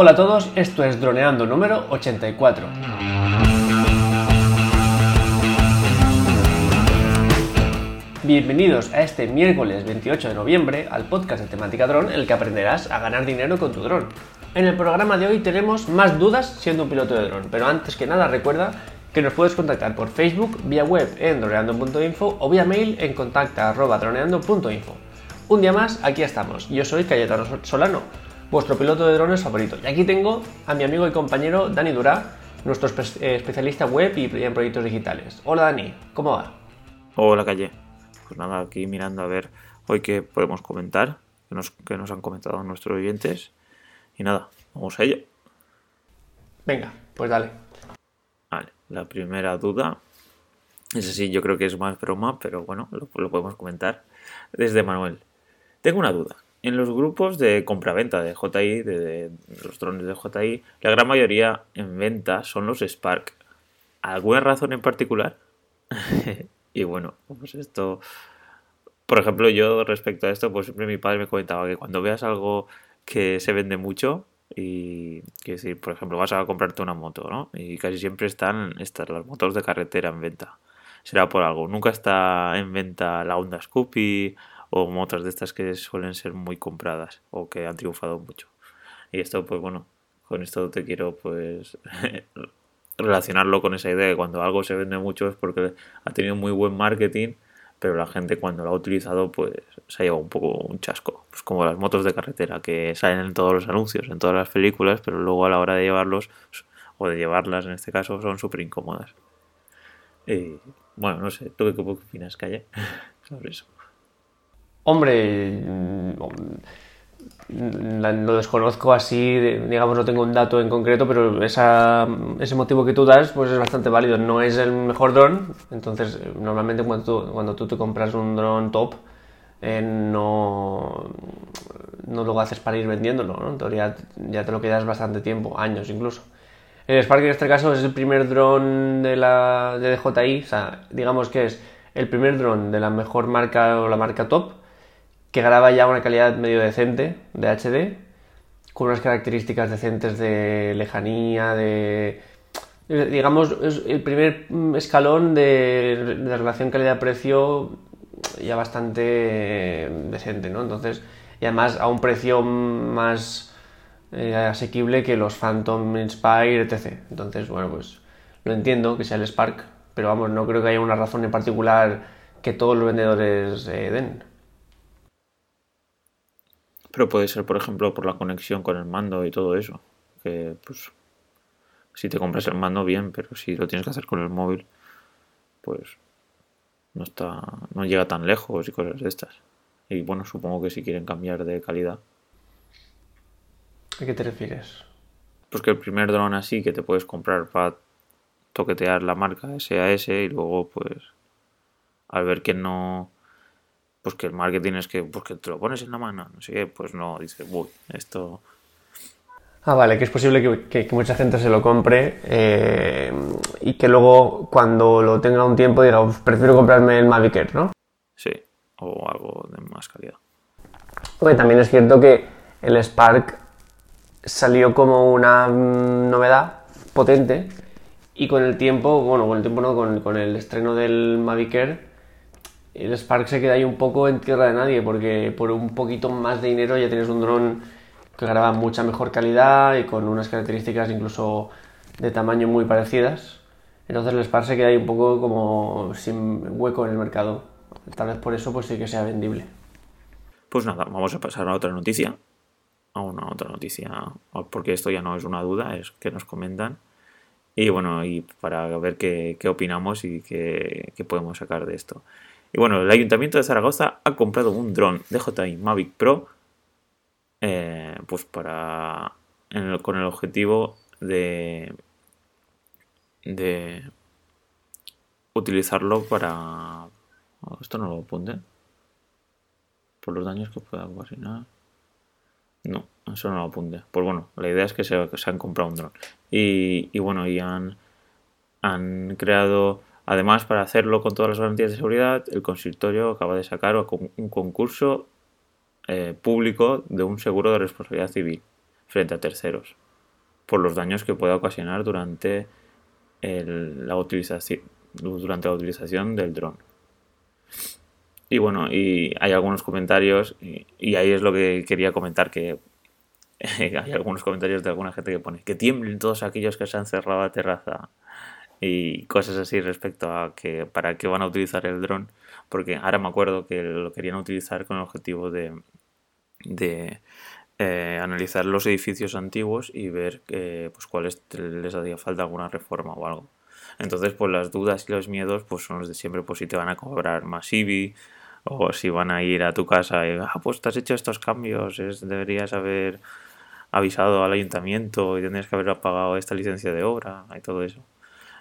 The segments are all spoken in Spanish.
Hola a todos, esto es Droneando número 84. Bienvenidos a este miércoles 28 de noviembre al podcast de temática dron, en el que aprenderás a ganar dinero con tu dron. En el programa de hoy tenemos más dudas siendo un piloto de dron, pero antes que nada recuerda que nos puedes contactar por Facebook, vía web en droneando.info o vía mail en contacta.droneando.info. Un día más, aquí estamos. Yo soy Cayetano Solano, vuestro piloto de drones favorito. Y aquí tengo a mi amigo y compañero Dani Durá, nuestro eh, especialista web y en proyectos digitales. Hola Dani, ¿cómo va? Hola Calle. Pues nada, aquí mirando a ver hoy qué podemos comentar, que nos, que nos han comentado nuestros oyentes. Y nada, vamos a ello. Venga, pues dale. Vale, la primera duda, es así, yo creo que es más broma, pero bueno, lo, lo podemos comentar. Desde Manuel. Tengo una duda. En los grupos de compraventa de JI, de, los drones de JI, la gran mayoría en venta son los Spark. ¿Alguna razón en particular? y bueno, pues esto... Por ejemplo, yo respecto a esto, pues siempre mi padre me comentaba que cuando veas algo que se vende mucho, y que decir, por ejemplo, vas a comprarte una moto, ¿no? Y casi siempre están estas, las motos de carretera en venta. Será por algo. Nunca está en venta la Honda Scoopy o motos de estas que suelen ser muy compradas o que han triunfado mucho. Y esto, pues bueno, con esto te quiero pues relacionarlo con esa idea de que cuando algo se vende mucho es porque ha tenido muy buen marketing, pero la gente cuando lo ha utilizado pues se ha llevado un poco un chasco. Pues como las motos de carretera que salen en todos los anuncios, en todas las películas, pero luego a la hora de llevarlos o de llevarlas en este caso son súper incómodas. Y bueno, no sé, ¿tú qué, qué opinas, Calle, sobre eso? Hombre, mm, lo desconozco así, digamos, no tengo un dato en concreto, pero ese motivo que tú das pues es bastante válido. No es el mejor dron, entonces normalmente cuando tú, cuando tú te compras un dron top, eh, no, no lo haces para ir vendiéndolo, ¿no? En teoría ya te lo quedas bastante tiempo, años incluso. El Spark en este caso es el primer dron de la de DJI, o sea, digamos que es el primer dron de la mejor marca o la marca top que graba ya una calidad medio decente de HD, con unas características decentes de lejanía, de... Digamos, el primer escalón de, relación calidad-precio ya bastante decente, ¿no? Entonces, y además a un precio más eh, asequible que los Phantom Inspire, etc. Entonces, bueno, pues lo entiendo que sea el Spark, pero vamos, no creo que haya una razón en particular que todos los vendedores eh, den. Pero puede ser, por ejemplo, por la conexión con el mando y todo eso. Que, pues, si te compras el mando, bien, pero si lo tienes que hacer con el móvil, pues no está no llega tan lejos y cosas de estas. Y bueno, supongo que si quieren cambiar de calidad. ¿A qué te refieres? Pues que el primer dron así que te puedes comprar para toquetear la marca SAS y luego pues al ver que no pues que el marketing es que, pues que te lo pones en la mano, no sé qué, pues no, dices, uy, esto... Ah, vale, que es posible que, mucha gente se lo compre eh, y que luego cuando lo tenga un tiempo diga, prefiero comprarme el Mavic Air, ¿no? Sí, o algo de más calidad. Porque también es cierto que el Spark salió como una mm, novedad potente y con el tiempo, bueno, con el tiempo no, con, con el estreno del Mavic Air, el Spark se queda ahí un poco en tierra de nadie, porque por un poquito más de dinero ya tienes un dron que graba mucha mejor calidad y con unas características incluso de tamaño muy parecidas. Entonces el Spark se queda ahí un poco como sin hueco en el mercado. Tal vez por eso pues sí que sea vendible. Pues nada, vamos a pasar a otra noticia. A una otra noticia, porque esto ya no es una duda, es que nos comentan. Y bueno, y para ver qué, qué opinamos y qué, qué podemos sacar de esto. Y bueno, el Ayuntamiento de Zaragoza ha comprado un dron DJI Mavic Pro eh, pues para con el objetivo de de utilizarlo para oh, esto no lo apunte por los daños que pueda ocasionar. No eso no lo apunte. Pues bueno la idea es que se, han comprado un dron. Y, y bueno y han han creado Además, para hacerlo con todas las garantías de seguridad, el consistorio acaba de sacar un concurso eh, público de un seguro de responsabilidad civil frente a terceros. por los daños que pueda ocasionar durante la utilización del dron. Y bueno, y hay algunos comentarios, y, ahí es lo que quería comentar, que hay algunos comentarios de alguna gente que pone que tiemblen todos aquellos que se han cerrado la terraza y cosas así respecto a que para qué van a utilizar el dron, porque ahora me acuerdo que lo querían utilizar con el objetivo de, de eh, analizar los edificios antiguos y ver eh, pues cuáles les hacía falta alguna reforma o algo. Entonces, pues las dudas y los miedos pues son los de siempre, pues si te van a cobrar más IBI o si van a ir a tu casa y, ah, pues te has hecho estos cambios, deberías haber avisado al ayuntamiento y tendrías que haber pagado esta licencia de obra y todo eso.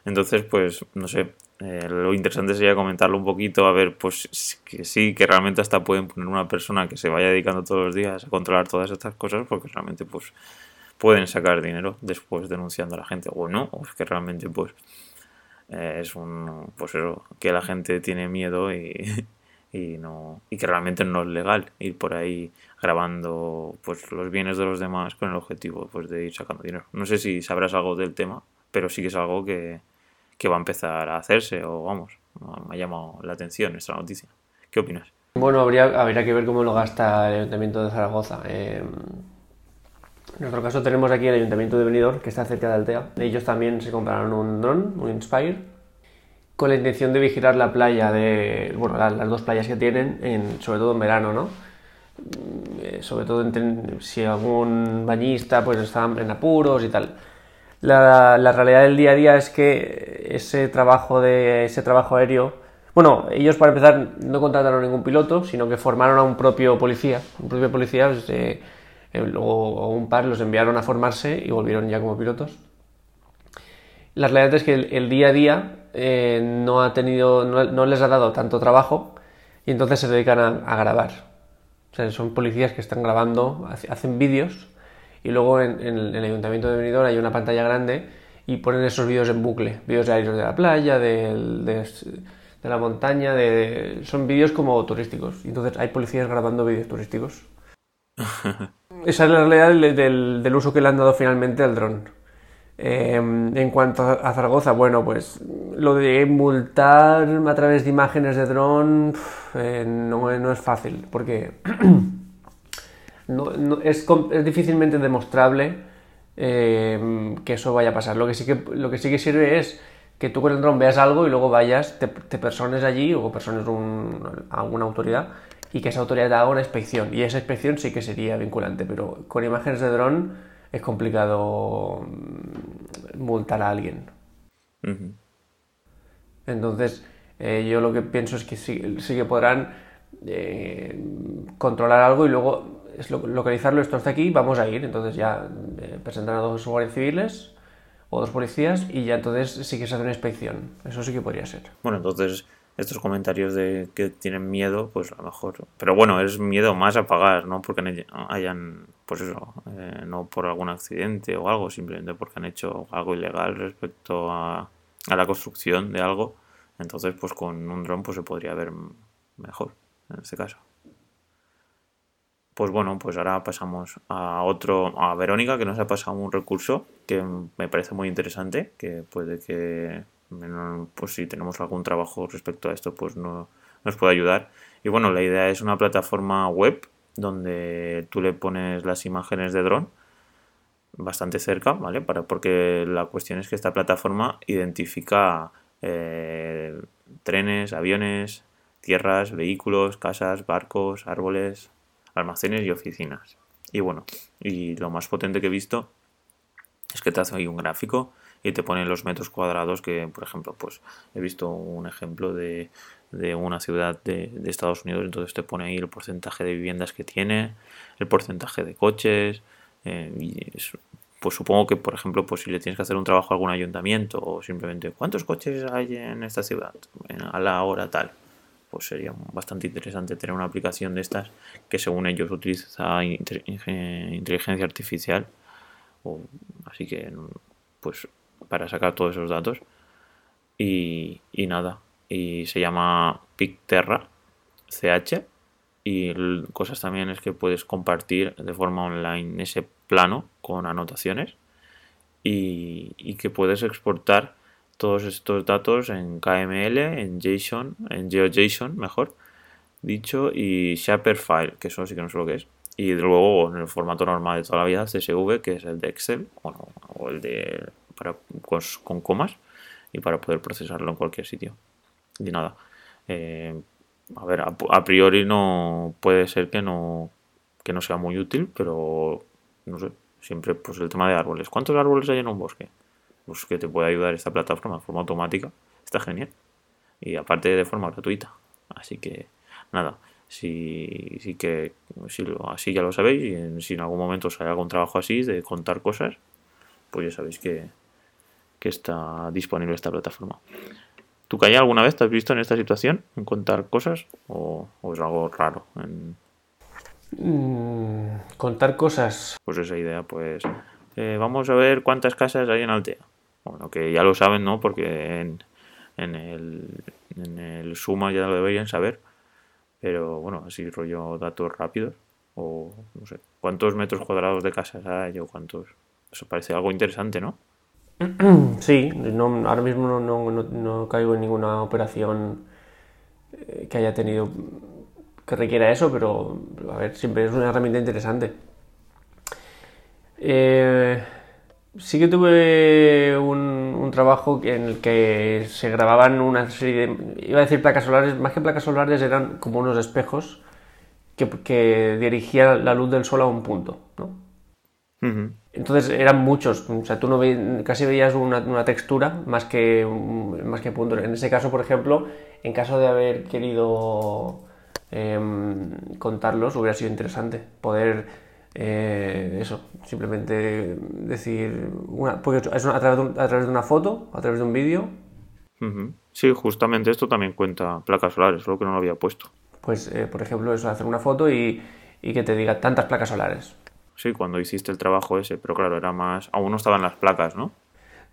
Entonces, pues, no sé, eh, lo interesante sería comentarlo un poquito, a ver, pues que sí, que realmente hasta pueden poner una persona que se vaya dedicando todos los días a controlar todas estas cosas, porque realmente, pues, pueden sacar dinero después denunciando a la gente, o no, o es que realmente, pues, eh, es un pues eso, que la gente tiene miedo y, y no y que realmente no es legal ir por ahí grabando pues los bienes de los demás con el objetivo pues de ir sacando dinero. No sé si sabrás algo del tema pero sí que es algo que, que va a empezar a hacerse o vamos me ha llamado la atención esta noticia ¿qué opinas? Bueno, habría, habría que ver cómo lo gasta el Ayuntamiento de Zaragoza. Eh, en nuestro caso tenemos aquí el Ayuntamiento de Benidorm, que está cerca de Altea. Ellos también se compraron un dron, un Inspire, con la intención de vigilar la playa de, bueno, las dos playas que tienen, en, sobre todo en verano, ¿no? Eh, sobre todo si algún bañista pues está en apuros y tal. La, realidad del día a día es que ese trabajo de ese trabajo aéreo, bueno, ellos para empezar no contrataron ningún piloto, sino que formaron a un propio policía, un propio policía. Pues, eh, luego un par los enviaron a formarse y volvieron ya como pilotos. La realidad es que el, día a día eh, no, ha tenido, no, les ha dado tanto trabajo y entonces se dedican a, grabar. O sea, son policías que están grabando, hacen vídeos y luego en, el ayuntamiento de Benidorm hay una pantalla grande y ponen esos vídeos en bucle, vídeos aéreos de la playa, de, de, la montaña, de, son vídeos como turísticos. Y entonces hay policías grabando vídeos turísticos. Esa es la realidad del, uso que le han dado finalmente al dron. Em, en cuanto a Zaragoza, bueno, pues lo de multar a través de imágenes de dron eh, no, es fácil, porque es, difícilmente demostrable em, que eso vaya a pasar. Lo que, sí que, lo que sí que sirve es que tú con el dron veas algo y luego vayas, te, persones allí o persones a alguna autoridad y que esa autoridad haga una inspección. Y esa inspección sí que sería vinculante, pero con imágenes de dron es complicado mm, multar a alguien. Entonces, eh, yo lo que pienso es que sí, sí que podrán eh, controlar algo y luego es localizarlo, esto hasta aquí, vamos a ir. Entonces ya eh, presentan a dos guardias civiles o dos policías y ya entonces sí que se hace una inspección. Eso sí que podría ser. Bueno, entonces estos comentarios de que tienen miedo, pues a lo mejor. Pero bueno, es miedo más a pagar, no porque hayan, pues eso, eh, no por algún accidente o algo, simplemente porque han hecho algo ilegal respecto a, a la construcción de algo. Entonces, pues con un dron pues se podría ver mejor en este caso. Pues bueno, pues ahora pasamos a otro, a Verónica, que nos ha pasado un recurso que me parece muy interesante, que puede que pues si tenemos algún trabajo respecto a esto, pues no, nos puede ayudar. Y bueno, la idea es una plataforma web donde tú le pones las imágenes de dron bastante cerca, ¿vale? Para, porque la cuestión es que esta plataforma identifica eh, trenes, aviones, tierras, vehículos, casas, barcos, árboles, almacenes y oficinas. Y bueno, y lo más potente que he visto es que te hace ahí un gráfico y te pone los metros cuadrados que, por ejemplo, pues he visto un ejemplo de, de una ciudad de, Estados Unidos, entonces te pone ahí el porcentaje de viviendas que tiene, el porcentaje de coches, eh, y pues supongo que, por ejemplo, pues si le tienes que hacer un trabajo a algún ayuntamiento o simplemente cuántos coches hay en esta ciudad a la hora tal, pues sería bastante interesante tener una aplicación de estas que según ellos utiliza inteligencia artificial, así que pues para sacar todos esos datos. Y, nada, y se llama Picterra CH. Y cosas también es que puedes compartir de forma online ese plano con anotaciones. y que puedes exportar todos estos datos en KML, en JSON, en GeoJSON, mejor dicho, y Shaperfile, que eso sí que no sé lo que es. Y luego en el formato normal de toda la vida, CSV, que es el de Excel, o el de para, con, comas, y para poder procesarlo en cualquier sitio. Y nada. Eh, a ver, a, priori no puede ser que no, que no sea muy útil, pero no sé, siempre pues el tema de árboles. ¿Cuántos árboles hay en un bosque? Pues que te puede ayudar esta plataforma de forma automática. Está genial. Y aparte de forma gratuita. Así que nada, si, si que si lo, así ya lo sabéis y si en algún momento os algún trabajo así de contar cosas, pues ya sabéis que, que está disponible esta plataforma. ¿Tú, Calla, alguna vez te has visto en esta situación, en contar cosas o, es algo raro? Mm, contar cosas. Pues esa idea, pues eh, vamos a ver cuántas casas hay en Altea. Bueno, que ya lo saben, ¿no? Porque en, en, el, en el Suma ya lo deberían saber. Pero bueno, así rollo datos rápidos. O no sé, cuántos metros cuadrados de casas hay o cuántos. Eso parece algo interesante, ¿no? Sí, no, ahora mismo no, no, caigo en ninguna operación eh, que haya tenido que requiera eso, pero a ver, siempre es una herramienta interesante. Eh, sí que tuve un, trabajo en el que se grababan una serie de... Iba a decir placas solares, más que placas solares eran como unos espejos que, que dirigían la luz del sol a un punto, ¿no? Entonces eran muchos, o sea, tú no casi veías una, textura más que, más que puntos. En ese caso, por ejemplo, en caso de haber querido em, contarlos, hubiera sido interesante poder eh, eso, simplemente decir, una, porque es a través, de, a través de una foto, a través de un vídeo. Sí, justamente esto también cuenta placas solares, solo que no lo había puesto. Pues, eh, por ejemplo, eso, hacer una foto y, y que te diga tantas placas solares Sí, cuando hiciste el trabajo ese, pero claro, era más. Aún no estaban las placas, ¿no?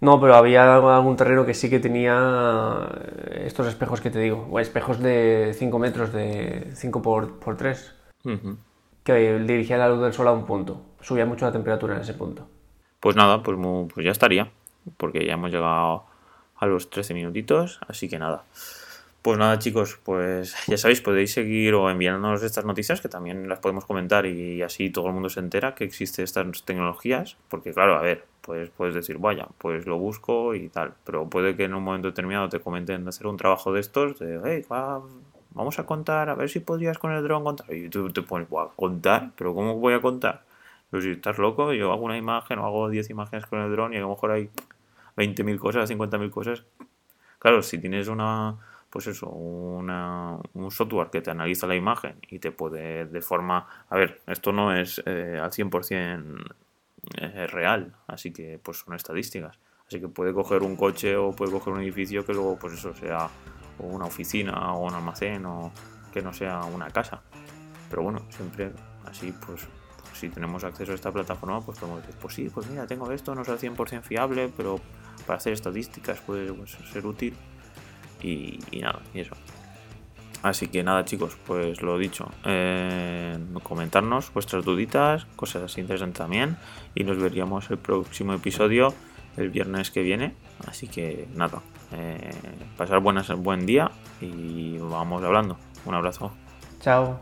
No, pero había algún terreno que sí que tenía eh, estos espejos que te digo, o espejos de 5 metros, de 5 por, por 3, que dirigía la luz del sol a un punto. Subía mucho la temperatura en ese punto. Pues nada, pues, pues ya estaría, porque ya hemos llegado a los 13 minutitos, así que nada. Pues nada, chicos, pues ya sabéis, podéis seguir o enviarnos estas noticias que también las podemos comentar y así todo el mundo se entera que existen estas tecnologías. Porque, claro, a ver, pues puedes decir, vaya, pues lo busco y tal. Pero puede que en un momento determinado te comenten hacer un trabajo de estos, de, hey, vamos a contar, a ver si podrías con el dron contar. Y tú te pones, a contar, pero ¿cómo voy a contar? Pues si estás loco, yo hago una imagen o hago 10 imágenes con el dron y a lo mejor hay 20.000 cosas, 50.000 cosas. Claro, si tienes una pues eso, una, un software que te analiza la imagen y te puede de forma... A ver, esto no es eh, al 100% eh, real, así que pues son estadísticas. Así que puede coger un coche o puede coger un edificio que luego pues eso sea una oficina o un almacén o que no sea una casa. Pero bueno, siempre así pues, si tenemos acceso a esta plataforma pues podemos decir, pues sí, pues mira, tengo esto, no al 100% fiable, pero para hacer estadísticas puede pues, ser útil y, nada, y eso. Así que nada chicos, pues lo dicho, eh, comentarnos vuestras duditas, cosas interesantes también y nos veríamos el próximo episodio el viernes que viene. Así que nada, eh, pasar buenas, buen día y vamos hablando. Un abrazo. Chao.